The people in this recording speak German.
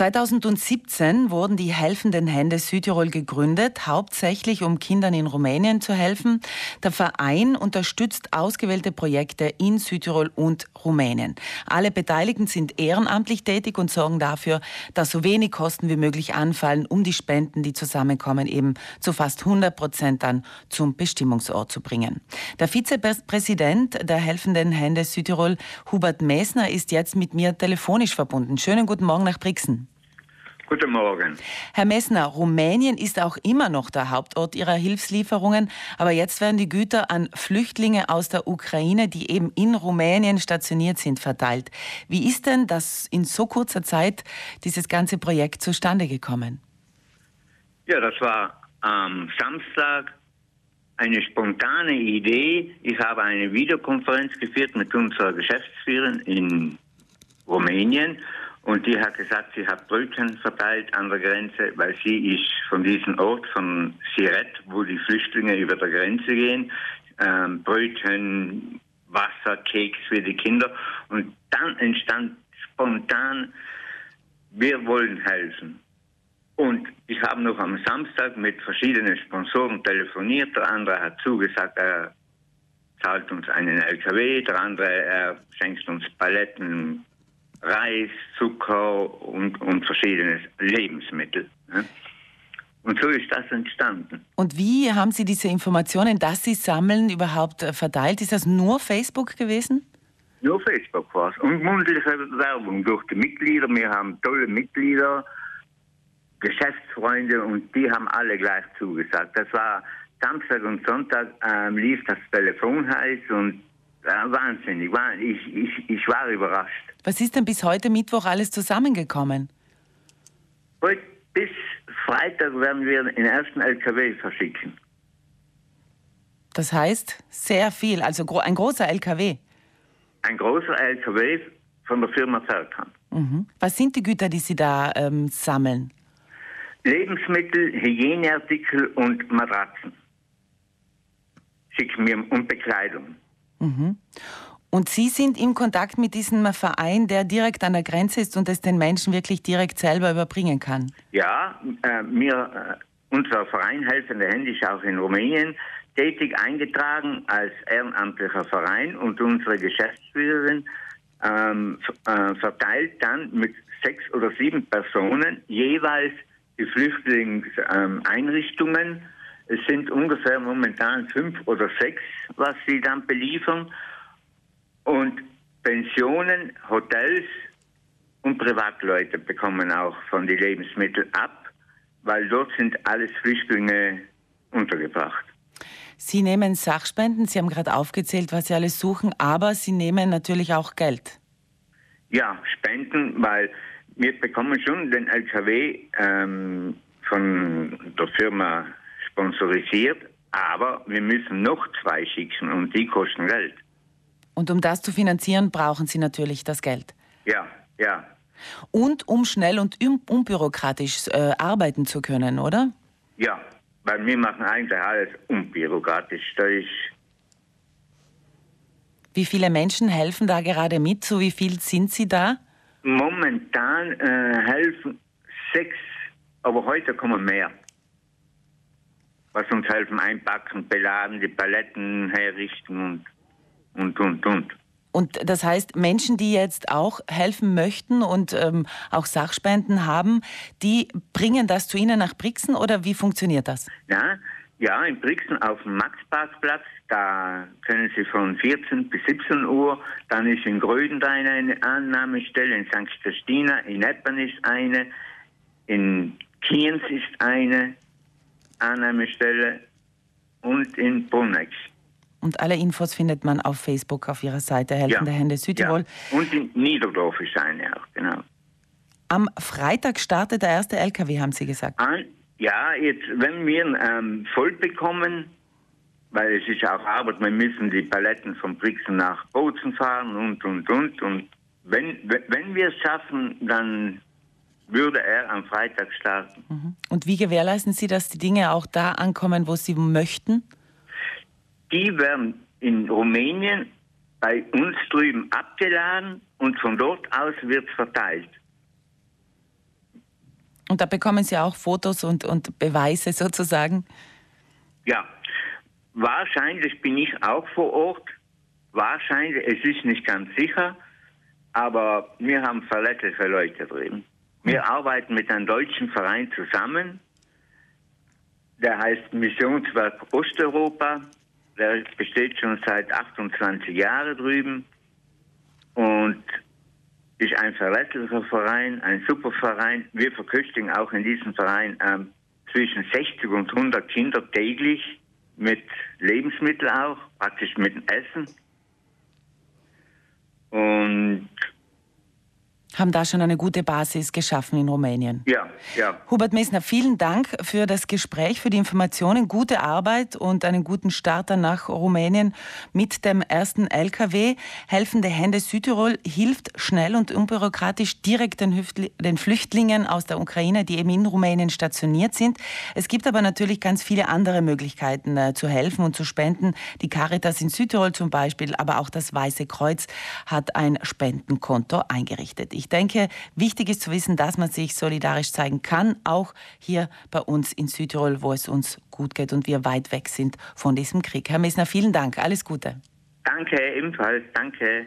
2017 wurden die Helfenden Hände Südtirol gegründet, hauptsächlich um Kindern in Rumänien zu helfen. Der Verein unterstützt ausgewählte Projekte in Südtirol und Rumänien. Alle Beteiligten sind ehrenamtlich tätig und sorgen dafür, dass so wenig Kosten wie möglich anfallen, um die Spenden, die zusammenkommen, eben zu fast 100 Prozent dann zum Bestimmungsort zu bringen. Der Vizepräsident der Helfenden Hände Südtirol, Hubert Messner, ist jetzt mit mir telefonisch verbunden. Schönen guten Morgen nach Brixen. Guten Morgen. Herr Messner, Rumänien ist auch immer noch der Hauptort Ihrer Hilfslieferungen, aber jetzt werden die Güter an Flüchtlinge aus der Ukraine, die eben in Rumänien stationiert sind, verteilt. Wie ist denn das in so kurzer Zeit dieses ganze Projekt zustande gekommen? Ja, das war am Samstag eine spontane Idee. Ich habe eine Videokonferenz geführt mit unserer Geschäftsführerin in Rumänien und die hat gesagt, sie hat Brötchen verteilt an der Grenze, weil sie ist von diesem Ort, von Siret, wo die Flüchtlinge über der Grenze gehen, ähm, Brötchen, Wasser, Keks für die Kinder. Und dann entstand spontan, wir wollen helfen. Und ich habe noch am Samstag mit verschiedenen Sponsoren telefoniert. Der andere hat zugesagt, er zahlt uns einen LKW, der andere er schenkt uns Paletten Reis, Zucker und, und verschiedene Lebensmittel. Ne? Und so ist das entstanden. Und wie haben Sie diese Informationen, dass Sie sammeln, überhaupt äh, verteilt? Ist das nur Facebook gewesen? Nur Facebook war es. Und mundliche Werbung durch die Mitglieder. Wir haben tolle Mitglieder, Geschäftsfreunde und die haben alle gleich zugesagt. Das war Samstag und Sonntag ähm, lief das Telefon heiß und wahnsinnig. Ich, ich, ich war überrascht. Was ist denn bis heute Mittwoch alles zusammengekommen? Heute bis Freitag werden wir den ersten LKW verschicken. Das heißt sehr viel, also ein großer LKW. Ein großer LKW von der Firma Zerkan. Mhm. Was sind die Güter, die Sie da ähm, sammeln? Lebensmittel, Hygieneartikel und Matratzen. Schicken wir und Bekleidung. Mhm. Und Sie sind im Kontakt mit diesem Verein, der direkt an der Grenze ist und es den Menschen wirklich direkt selber überbringen kann? Ja, äh, mir, äh, unser Verein Helfende Hände ist auch in Rumänien tätig eingetragen als ehrenamtlicher Verein und unsere Geschäftsführerin ähm, äh, verteilt dann mit sechs oder sieben Personen jeweils die Flüchtlingseinrichtungen. Es sind ungefähr momentan fünf oder sechs, was sie dann beliefern. Und Pensionen, Hotels und Privatleute bekommen auch von den Lebensmitteln ab, weil dort sind alles Flüchtlinge untergebracht. Sie nehmen Sachspenden, Sie haben gerade aufgezählt, was Sie alles suchen, aber Sie nehmen natürlich auch Geld. Ja, Spenden, weil wir bekommen schon den LKW ähm, von der Firma sponsorisiert, aber wir müssen noch zwei schicken und die kosten Geld. Und um das zu finanzieren, brauchen Sie natürlich das Geld. Ja, ja. Und um schnell und unbürokratisch äh, arbeiten zu können, oder? Ja, weil wir machen eigentlich alles unbürokratisch. Da ist wie viele Menschen helfen da gerade mit? So wie viel sind Sie da? Momentan äh, helfen sechs, aber heute kommen mehr. Was uns helfen, einpacken, beladen, die Paletten herrichten und und, und, und. Und das heißt, Menschen, die jetzt auch helfen möchten und ähm, auch Sachspenden haben, die bringen das zu Ihnen nach Brixen oder wie funktioniert das? Ja, ja in Brixen auf dem Maxparkplatz, da können Sie von 14 bis 17 Uhr, dann ist in Grödendein eine Annahmestelle, in St. Christina, in Eppern ist eine, in Kienz ist eine Annahmestelle und in Brunex. Und alle Infos findet man auf Facebook auf ihrer Seite Helfende ja. Hände Südtirol. Ja. Und in Niederdorf ist eine auch, genau. Am Freitag startet der erste LKW, haben Sie gesagt. An, ja, jetzt, wenn wir ähm, voll bekommen, weil es ist auch Arbeit, wir müssen die Paletten von Brixen nach Bozen fahren und, und, und. Und wenn, wenn wir es schaffen, dann würde er am Freitag starten. Mhm. Und wie gewährleisten Sie, dass die Dinge auch da ankommen, wo Sie möchten? die werden in Rumänien bei uns drüben abgeladen und von dort aus wird es verteilt. Und da bekommen Sie auch Fotos und, und Beweise sozusagen? Ja, wahrscheinlich bin ich auch vor Ort. Wahrscheinlich, es ist nicht ganz sicher, aber wir haben verletzliche Leute drin. Wir arbeiten mit einem deutschen Verein zusammen, der heißt Missionswerk Osteuropa. Der besteht schon seit 28 Jahren drüben und ist ein verlässlicher Verein, ein super Verein. Wir verköstigen auch in diesem Verein ähm, zwischen 60 und 100 Kinder täglich mit Lebensmitteln auch, praktisch mit Essen. Und haben da schon eine gute Basis geschaffen in Rumänien. Ja, ja. Hubert Messner, vielen Dank für das Gespräch, für die Informationen, gute Arbeit und einen guten Start dann nach Rumänien mit dem ersten LKW. Helfende Hände Südtirol hilft schnell und unbürokratisch direkt den, den Flüchtlingen aus der Ukraine, die eben in Rumänien stationiert sind. Es gibt aber natürlich ganz viele andere Möglichkeiten äh, zu helfen und zu spenden. Die Caritas in Südtirol zum Beispiel, aber auch das Weiße Kreuz hat ein Spendenkonto eingerichtet. Ich denke, wichtig ist zu wissen, dass man sich solidarisch zeigen kann, auch hier bei uns in Südtirol, wo es uns gut geht und wir weit weg sind von diesem Krieg. Herr Messner, vielen Dank. Alles Gute. Danke, ebenfalls. Danke.